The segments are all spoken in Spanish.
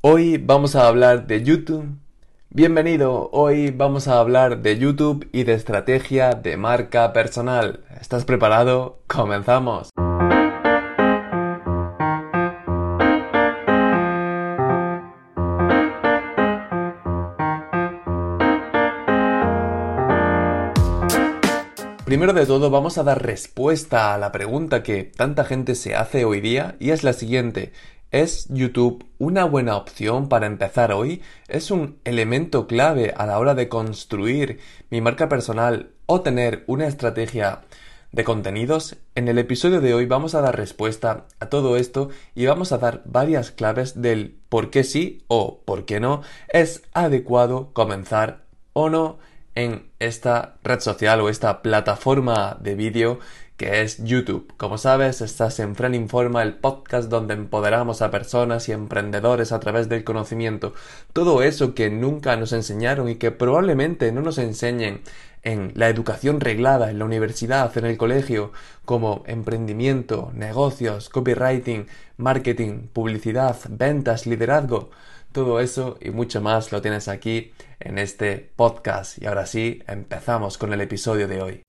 Hoy vamos a hablar de YouTube. Bienvenido, hoy vamos a hablar de YouTube y de estrategia de marca personal. ¿Estás preparado? Comenzamos. Primero de todo vamos a dar respuesta a la pregunta que tanta gente se hace hoy día y es la siguiente. ¿Es YouTube una buena opción para empezar hoy? ¿Es un elemento clave a la hora de construir mi marca personal o tener una estrategia de contenidos? En el episodio de hoy vamos a dar respuesta a todo esto y vamos a dar varias claves del por qué sí o por qué no es adecuado comenzar o no en esta red social o esta plataforma de vídeo que es YouTube. Como sabes, estás en Fren Informa, el podcast donde empoderamos a personas y emprendedores a través del conocimiento. Todo eso que nunca nos enseñaron y que probablemente no nos enseñen en la educación reglada, en la universidad, en el colegio, como emprendimiento, negocios, copywriting, marketing, publicidad, ventas, liderazgo. Todo eso y mucho más lo tienes aquí en este podcast. Y ahora sí, empezamos con el episodio de hoy.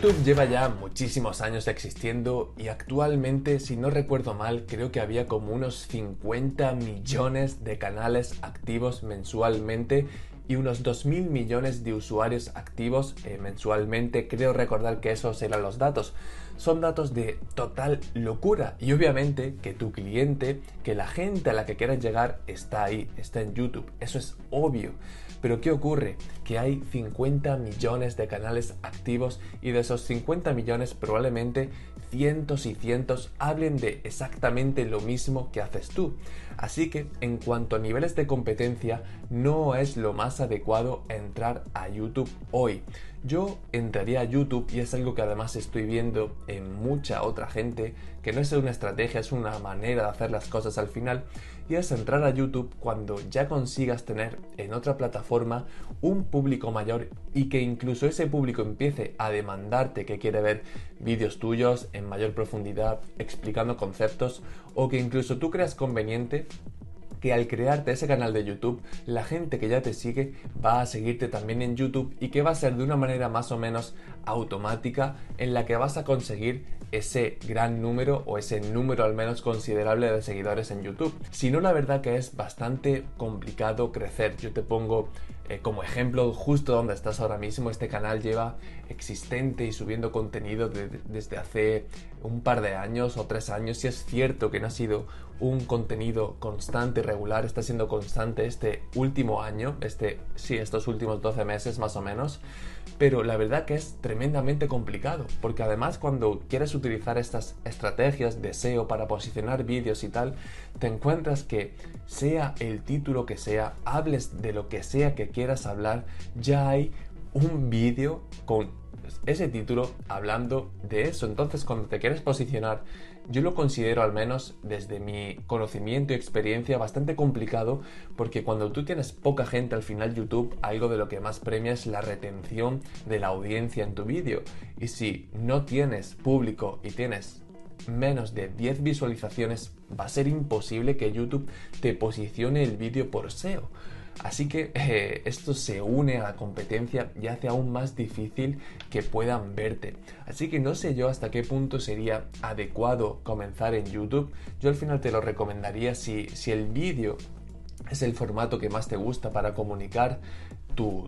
YouTube lleva ya muchísimos años existiendo y actualmente, si no recuerdo mal, creo que había como unos 50 millones de canales activos mensualmente y unos 2.000 millones de usuarios activos eh, mensualmente. Creo recordar que esos eran los datos. Son datos de total locura y obviamente que tu cliente, que la gente a la que quieras llegar está ahí, está en YouTube. Eso es obvio. Pero ¿qué ocurre? Que hay 50 millones de canales activos y de esos 50 millones probablemente cientos y cientos hablen de exactamente lo mismo que haces tú. Así que en cuanto a niveles de competencia, no es lo más adecuado entrar a YouTube hoy. Yo entraría a YouTube y es algo que además estoy viendo en mucha otra gente, que no es una estrategia, es una manera de hacer las cosas al final, y es entrar a YouTube cuando ya consigas tener en otra plataforma un público mayor y que incluso ese público empiece a demandarte que quiere ver vídeos tuyos en mayor profundidad, explicando conceptos, o que incluso tú creas conveniente que al crearte ese canal de YouTube, la gente que ya te sigue va a seguirte también en YouTube y que va a ser de una manera más o menos automática en la que vas a conseguir ese gran número o ese número al menos considerable de seguidores en YouTube. Si no, la verdad que es bastante complicado crecer. Yo te pongo eh, como ejemplo justo donde estás ahora mismo. Este canal lleva existente y subiendo contenido desde hace un par de años o tres años. Y es cierto que no ha sido un contenido constante y regular, está siendo constante este último año, este, sí, estos últimos 12 meses más o menos, pero la verdad que es tremendamente complicado, porque además cuando quieres utilizar estas estrategias de SEO para posicionar vídeos y tal, te encuentras que sea el título que sea, hables de lo que sea que quieras hablar, ya hay un vídeo con ese título hablando de eso. Entonces, cuando te quieres posicionar, yo lo considero al menos desde mi conocimiento y experiencia bastante complicado porque cuando tú tienes poca gente al final YouTube, algo de lo que más premia es la retención de la audiencia en tu vídeo. Y si no tienes público y tienes menos de 10 visualizaciones, va a ser imposible que YouTube te posicione el vídeo por SEO. Así que eh, esto se une a la competencia y hace aún más difícil que puedan verte. Así que no sé yo hasta qué punto sería adecuado comenzar en YouTube. Yo al final te lo recomendaría si, si el vídeo es el formato que más te gusta para comunicar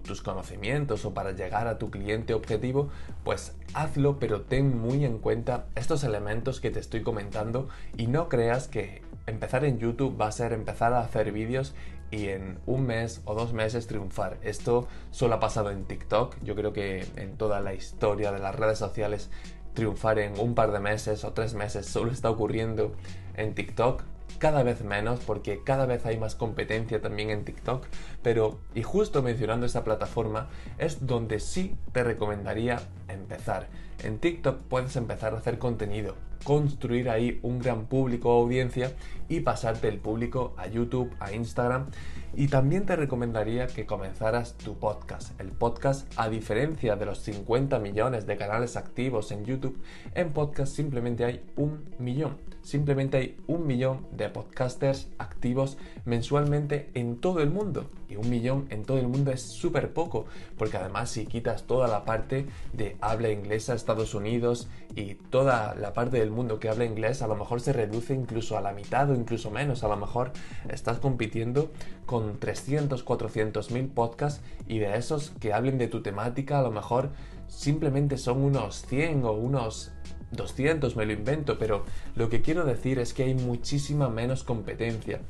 tus conocimientos o para llegar a tu cliente objetivo, pues hazlo, pero ten muy en cuenta estos elementos que te estoy comentando y no creas que empezar en YouTube va a ser empezar a hacer vídeos y en un mes o dos meses triunfar. Esto solo ha pasado en TikTok. Yo creo que en toda la historia de las redes sociales triunfar en un par de meses o tres meses solo está ocurriendo en TikTok. Cada vez menos porque cada vez hay más competencia también en TikTok. Pero, y justo mencionando esta plataforma, es donde sí te recomendaría empezar. En TikTok puedes empezar a hacer contenido construir ahí un gran público o audiencia y pasarte el público a YouTube, a Instagram. Y también te recomendaría que comenzaras tu podcast. El podcast, a diferencia de los 50 millones de canales activos en YouTube, en podcast simplemente hay un millón. Simplemente hay un millón de podcasters activos mensualmente en todo el mundo. Y un millón en todo el mundo es súper poco, porque además si quitas toda la parte de habla inglesa, Estados Unidos y toda la parte del mundo que habla inglés, a lo mejor se reduce incluso a la mitad o incluso menos. A lo mejor estás compitiendo con 300, 400 mil podcasts y de esos que hablen de tu temática, a lo mejor simplemente son unos 100 o unos 200, me lo invento, pero lo que quiero decir es que hay muchísima menos competencia.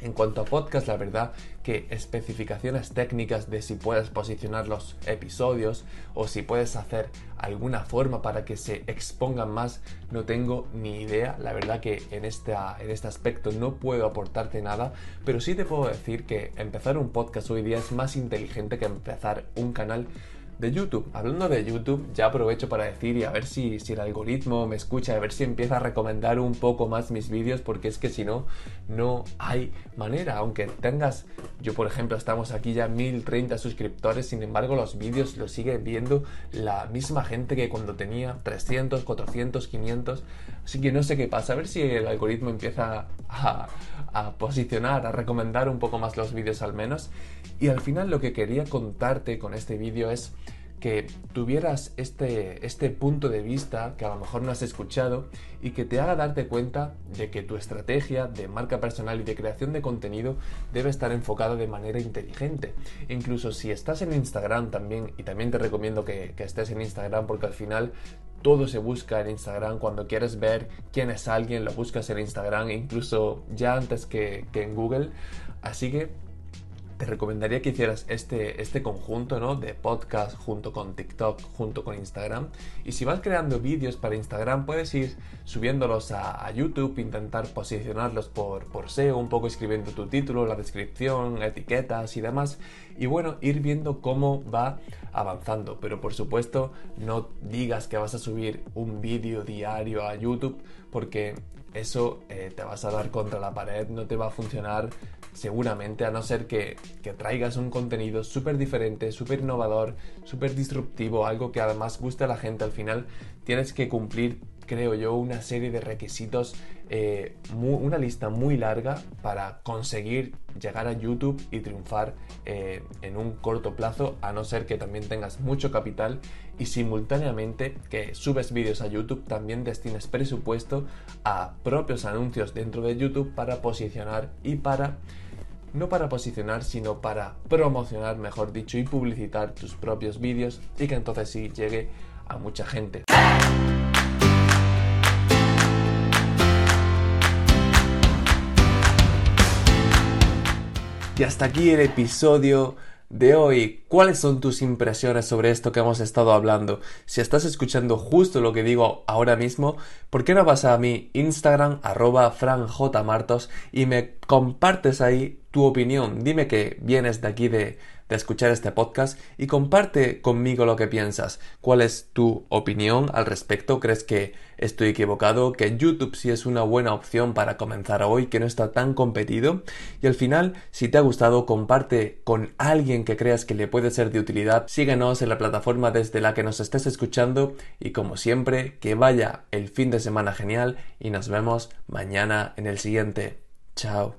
En cuanto a podcast, la verdad que especificaciones técnicas de si puedes posicionar los episodios o si puedes hacer alguna forma para que se expongan más, no tengo ni idea. La verdad que en, esta, en este aspecto no puedo aportarte nada, pero sí te puedo decir que empezar un podcast hoy día es más inteligente que empezar un canal de YouTube. Hablando de YouTube, ya aprovecho para decir y a ver si, si el algoritmo me escucha, a ver si empieza a recomendar un poco más mis vídeos, porque es que si no, no hay manera. Aunque tengas, yo por ejemplo, estamos aquí ya 1030 suscriptores, sin embargo, los vídeos los sigue viendo la misma gente que cuando tenía 300, 400, 500. Así que no sé qué pasa, a ver si el algoritmo empieza a, a posicionar, a recomendar un poco más los vídeos al menos. Y al final lo que quería contarte con este vídeo es que tuvieras este, este punto de vista que a lo mejor no has escuchado y que te haga darte cuenta de que tu estrategia de marca personal y de creación de contenido debe estar enfocada de manera inteligente. Incluso si estás en Instagram también, y también te recomiendo que, estés en Instagram porque al final todo se busca en Instagram. Cuando quieres ver quién es alguien, lo buscas en Instagram, incluso ya antes que, en Google. Así que te recomendaría que hicieras este, este conjunto ¿no? de podcast junto con TikTok, junto con Instagram. Y si vas creando vídeos para Instagram, puedes ir subiéndolos a, YouTube, intentar posicionarlos por, por SEO, un poco escribiendo tu título, la descripción, etiquetas y demás. Y bueno, ir viendo cómo va avanzando. Pero por supuesto, no digas que vas a subir un vídeo diario a YouTube porque eso eh, te vas a dar contra la pared, no te va a funcionar seguramente, a no ser que, traigas un contenido súper diferente, súper innovador, súper disruptivo, algo que además guste a la gente. Al final tienes que cumplir creo yo, una serie de requisitos, eh, una lista muy larga para conseguir llegar a YouTube y triunfar eh, en un corto plazo, a no ser que también tengas mucho capital y simultáneamente que subes vídeos a YouTube, también destines presupuesto a propios anuncios dentro de YouTube para posicionar y para no para posicionar, sino para promocionar, mejor dicho, y publicitar tus propios vídeos y que entonces sí llegue a mucha gente. Y hasta aquí el episodio de hoy. ¿Cuáles son tus impresiones sobre esto que hemos estado hablando? Si estás escuchando justo lo que digo ahora mismo, ¿por qué no vas a mi Instagram arroba franjmartos y me compartes ahí tu opinión? Dime que vienes de aquí de de escuchar este podcast y comparte conmigo lo que piensas. ¿Cuál es tu opinión al respecto? ¿Crees que estoy equivocado? ¿Que YouTube sí es una buena opción para comenzar hoy, que no está tan competido? Y al final, si te ha gustado, comparte con alguien que creas que le puede ser de utilidad. Síguenos en la plataforma desde la que nos estés escuchando y como siempre, que vaya el fin de semana genial y nos vemos mañana en el siguiente. Chao.